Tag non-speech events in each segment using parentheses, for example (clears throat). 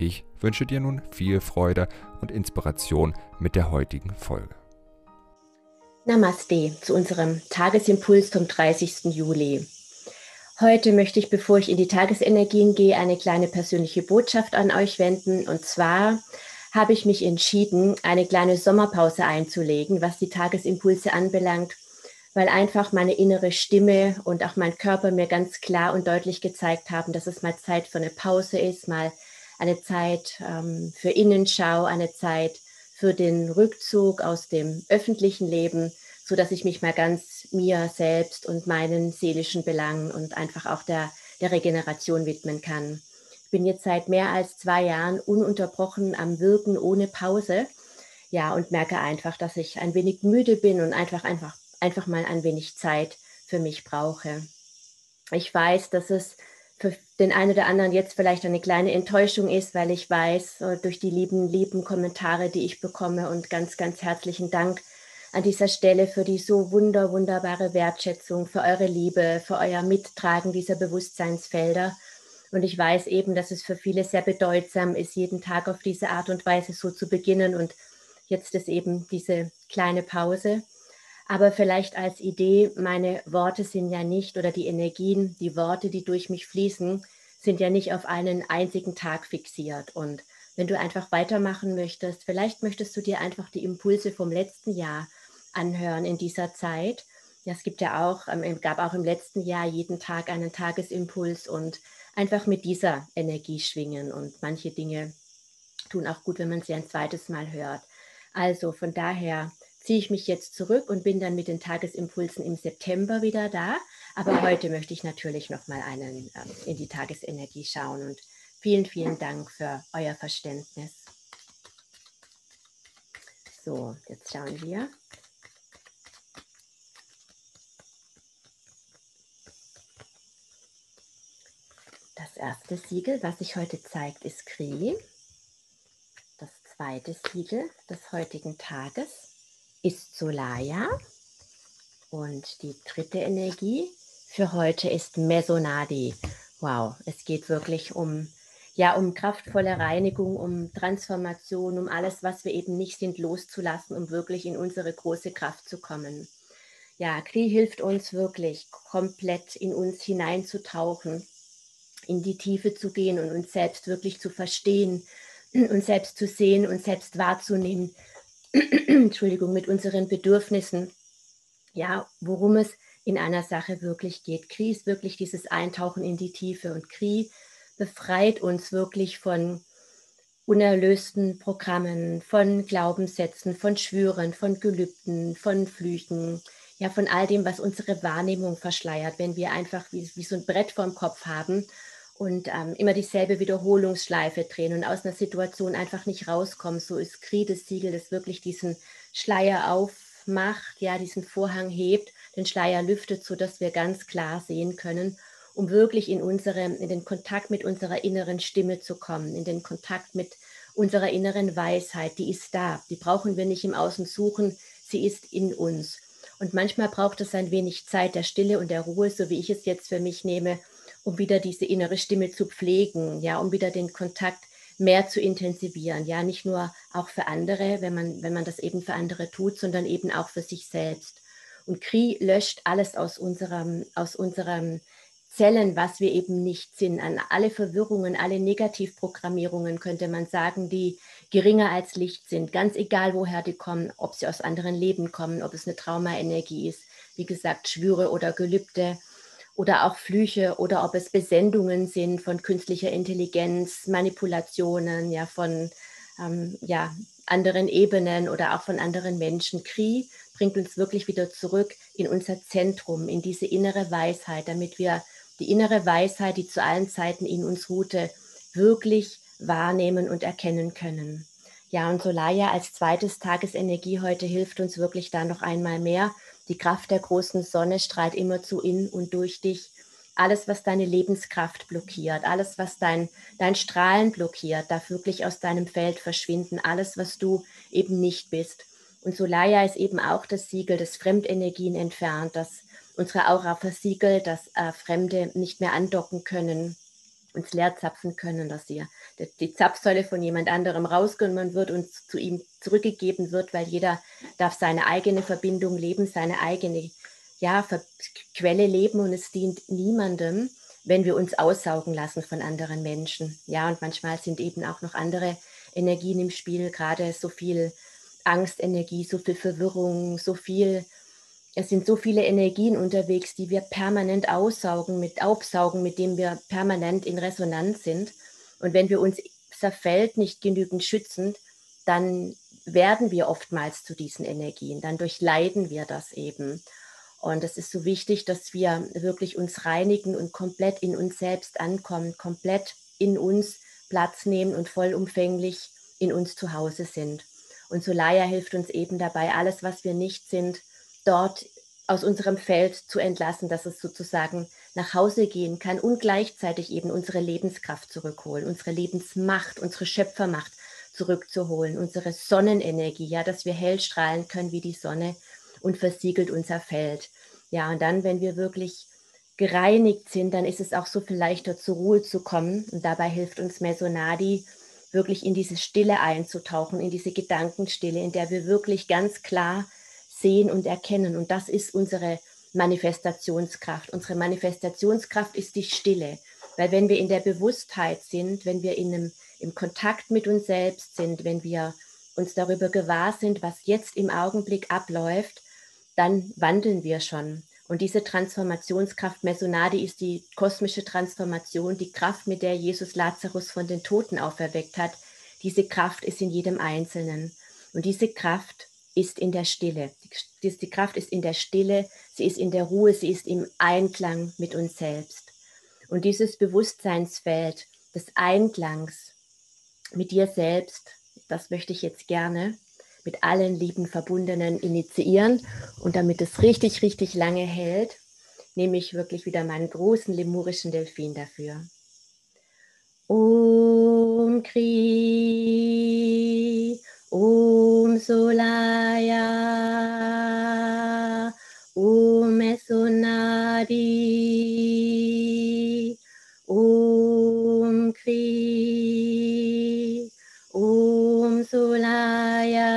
Ich wünsche dir nun viel Freude und Inspiration mit der heutigen Folge. Namaste zu unserem Tagesimpuls vom 30. Juli. Heute möchte ich, bevor ich in die Tagesenergien gehe, eine kleine persönliche Botschaft an euch wenden. Und zwar habe ich mich entschieden, eine kleine Sommerpause einzulegen, was die Tagesimpulse anbelangt weil einfach meine innere Stimme und auch mein Körper mir ganz klar und deutlich gezeigt haben, dass es mal Zeit für eine Pause ist, mal eine Zeit ähm, für Innenschau, eine Zeit für den Rückzug aus dem öffentlichen Leben, so dass ich mich mal ganz mir selbst und meinen seelischen Belangen und einfach auch der, der Regeneration widmen kann. Ich bin jetzt seit mehr als zwei Jahren ununterbrochen am Wirken ohne Pause. Ja, und merke einfach, dass ich ein wenig müde bin und einfach, einfach einfach mal ein wenig Zeit für mich brauche. Ich weiß, dass es für den einen oder anderen jetzt vielleicht eine kleine Enttäuschung ist, weil ich weiß, äh, durch die lieben, lieben Kommentare, die ich bekomme und ganz, ganz herzlichen Dank an dieser Stelle für die so wunder, wunderbare Wertschätzung, für eure Liebe, für euer Mittragen dieser Bewusstseinsfelder. Und ich weiß eben, dass es für viele sehr bedeutsam ist, jeden Tag auf diese Art und Weise so zu beginnen. Und jetzt ist eben diese kleine Pause. Aber vielleicht als Idee, meine Worte sind ja nicht oder die Energien, die Worte, die durch mich fließen, sind ja nicht auf einen einzigen Tag fixiert. Und wenn du einfach weitermachen möchtest, vielleicht möchtest du dir einfach die Impulse vom letzten Jahr anhören in dieser Zeit. Ja, es gibt ja auch, ähm, gab auch im letzten Jahr jeden Tag einen Tagesimpuls und einfach mit dieser Energie schwingen. Und manche Dinge tun auch gut, wenn man sie ein zweites Mal hört. Also von daher ziehe ich mich jetzt zurück und bin dann mit den Tagesimpulsen im September wieder da. Aber heute möchte ich natürlich noch mal einen äh, in die Tagesenergie schauen und vielen, vielen Dank für euer Verständnis. So, jetzt schauen wir. Das erste Siegel, was sich heute zeigt, ist Kri. Das zweite Siegel des heutigen Tages ist Solaya. Und die dritte Energie für heute ist Mesonadi. Wow, es geht wirklich um ja, um kraftvolle Reinigung, um Transformation, um alles, was wir eben nicht sind, loszulassen, um wirklich in unsere große Kraft zu kommen. Ja, Kri hilft uns wirklich, komplett in uns hineinzutauchen, in die Tiefe zu gehen und uns selbst wirklich zu verstehen, (clears throat) uns selbst zu sehen und selbst wahrzunehmen, Entschuldigung, mit unseren Bedürfnissen, ja, worum es in einer Sache wirklich geht. Kri ist wirklich dieses Eintauchen in die Tiefe und Kri befreit uns wirklich von unerlösten Programmen, von Glaubenssätzen, von Schwüren, von Gelübden, von Flüchen, ja, von all dem, was unsere Wahrnehmung verschleiert, wenn wir einfach wie, wie so ein Brett vorm Kopf haben und ähm, immer dieselbe Wiederholungsschleife drehen und aus einer Situation einfach nicht rauskommen. So ist Kri das Siegel, das wirklich diesen Schleier aufmacht, ja, diesen Vorhang hebt, den Schleier lüftet, sodass wir ganz klar sehen können, um wirklich in, unsere, in den Kontakt mit unserer inneren Stimme zu kommen, in den Kontakt mit unserer inneren Weisheit. Die ist da, die brauchen wir nicht im Außen suchen, sie ist in uns. Und manchmal braucht es ein wenig Zeit der Stille und der Ruhe, so wie ich es jetzt für mich nehme, um wieder diese innere Stimme zu pflegen, ja, um wieder den Kontakt mehr zu intensivieren, ja, nicht nur auch für andere, wenn man, wenn man das eben für andere tut, sondern eben auch für sich selbst. Und Kri löscht alles aus unserem, aus unserem Zellen, was wir eben nicht sind, an alle Verwirrungen, alle Negativprogrammierungen, könnte man sagen, die geringer als Licht sind, ganz egal woher die kommen, ob sie aus anderen Leben kommen, ob es eine Traumaenergie ist, wie gesagt, Schwüre oder Gelübde oder auch Flüche oder ob es Besendungen sind von künstlicher Intelligenz, Manipulationen, ja, von ähm, ja, anderen Ebenen oder auch von anderen Menschen. Kri bringt uns wirklich wieder zurück in unser Zentrum, in diese innere Weisheit, damit wir die innere Weisheit, die zu allen Zeiten in uns ruhte, wirklich wahrnehmen und erkennen können. Ja, und Solaya als zweites Tagesenergie heute hilft uns wirklich da noch einmal mehr. Die Kraft der großen Sonne strahlt immerzu in und durch dich. Alles, was deine Lebenskraft blockiert, alles, was dein, dein Strahlen blockiert, darf wirklich aus deinem Feld verschwinden. Alles, was du eben nicht bist. Und Solaya ist eben auch das Siegel, das Fremdenergien entfernt, das unsere Aura versiegelt, dass äh, Fremde nicht mehr andocken können uns leer zapfen können, dass die, die Zapfsäule von jemand anderem rausgenommen wird und zu ihm zurückgegeben wird, weil jeder darf seine eigene Verbindung leben, seine eigene ja, Quelle leben und es dient niemandem, wenn wir uns aussaugen lassen von anderen Menschen. Ja, und manchmal sind eben auch noch andere Energien im Spiel, gerade so viel Angstenergie, so viel Verwirrung, so viel es sind so viele Energien unterwegs, die wir permanent aussaugen, mit aufsaugen, mit dem wir permanent in Resonanz sind. Und wenn wir uns Feld nicht genügend schützen, dann werden wir oftmals zu diesen Energien, dann durchleiden wir das eben. Und es ist so wichtig, dass wir wirklich uns reinigen und komplett in uns selbst ankommen, komplett in uns Platz nehmen und vollumfänglich in uns zu Hause sind. Und Solaya hilft uns eben dabei, alles, was wir nicht sind, dort aus unserem Feld zu entlassen, dass es sozusagen nach Hause gehen kann und gleichzeitig eben unsere Lebenskraft zurückholen, unsere Lebensmacht, unsere Schöpfermacht zurückzuholen, unsere Sonnenenergie, ja, dass wir hell strahlen können wie die Sonne und versiegelt unser Feld. Ja, und dann, wenn wir wirklich gereinigt sind, dann ist es auch so viel leichter zur Ruhe zu kommen. Und dabei hilft uns Mesonadi, wirklich in diese Stille einzutauchen, in diese Gedankenstille, in der wir wirklich ganz klar sehen und erkennen. Und das ist unsere Manifestationskraft. Unsere Manifestationskraft ist die Stille. Weil wenn wir in der Bewusstheit sind, wenn wir in einem, im Kontakt mit uns selbst sind, wenn wir uns darüber gewahr sind, was jetzt im Augenblick abläuft, dann wandeln wir schon. Und diese Transformationskraft Mesonadi ist die kosmische Transformation, die Kraft, mit der Jesus Lazarus von den Toten auferweckt hat. Diese Kraft ist in jedem Einzelnen. Und diese Kraft ist in der Stille. Die, die Kraft ist in der Stille, sie ist in der Ruhe, sie ist im Einklang mit uns selbst. Und dieses Bewusstseinsfeld des Einklangs mit dir selbst, das möchte ich jetzt gerne mit allen lieben Verbundenen initiieren. Und damit es richtig, richtig lange hält, nehme ich wirklich wieder meinen großen lemurischen Delfin dafür. Om Kri Om Solaya, Om Esonadi, Om Kri, Om Solaya,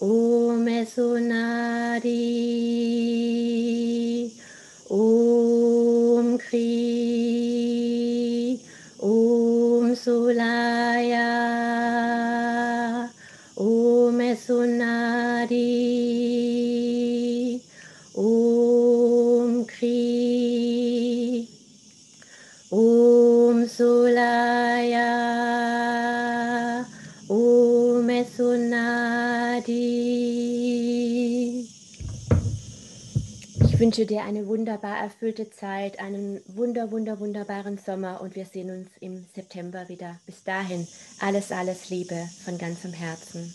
Om Esonadi, Om Kri, Om Solaya. Sunari Om Kri Om Sulaya Om Sunadi Ich wünsche dir eine wunderbar erfüllte Zeit, einen wunder, wunder, wunderbaren Sommer und wir sehen uns im September wieder. Bis dahin, alles, alles Liebe von ganzem Herzen.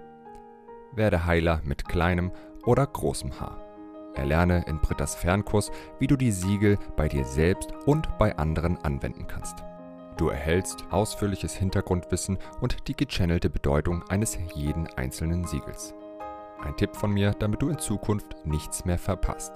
werde Heiler mit kleinem oder großem Haar. Erlerne in Brittas Fernkurs, wie du die Siegel bei dir selbst und bei anderen anwenden kannst. Du erhältst ausführliches Hintergrundwissen und die gechannelte Bedeutung eines jeden einzelnen Siegels. Ein Tipp von mir, damit du in Zukunft nichts mehr verpasst.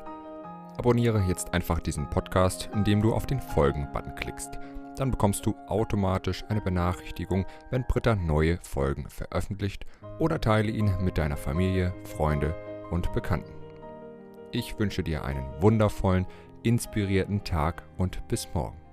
Abonniere jetzt einfach diesen Podcast, indem du auf den Folgen-Button klickst. Dann bekommst du automatisch eine Benachrichtigung, wenn Britta neue Folgen veröffentlicht oder teile ihn mit deiner Familie, Freunde und Bekannten. Ich wünsche dir einen wundervollen, inspirierten Tag und bis morgen.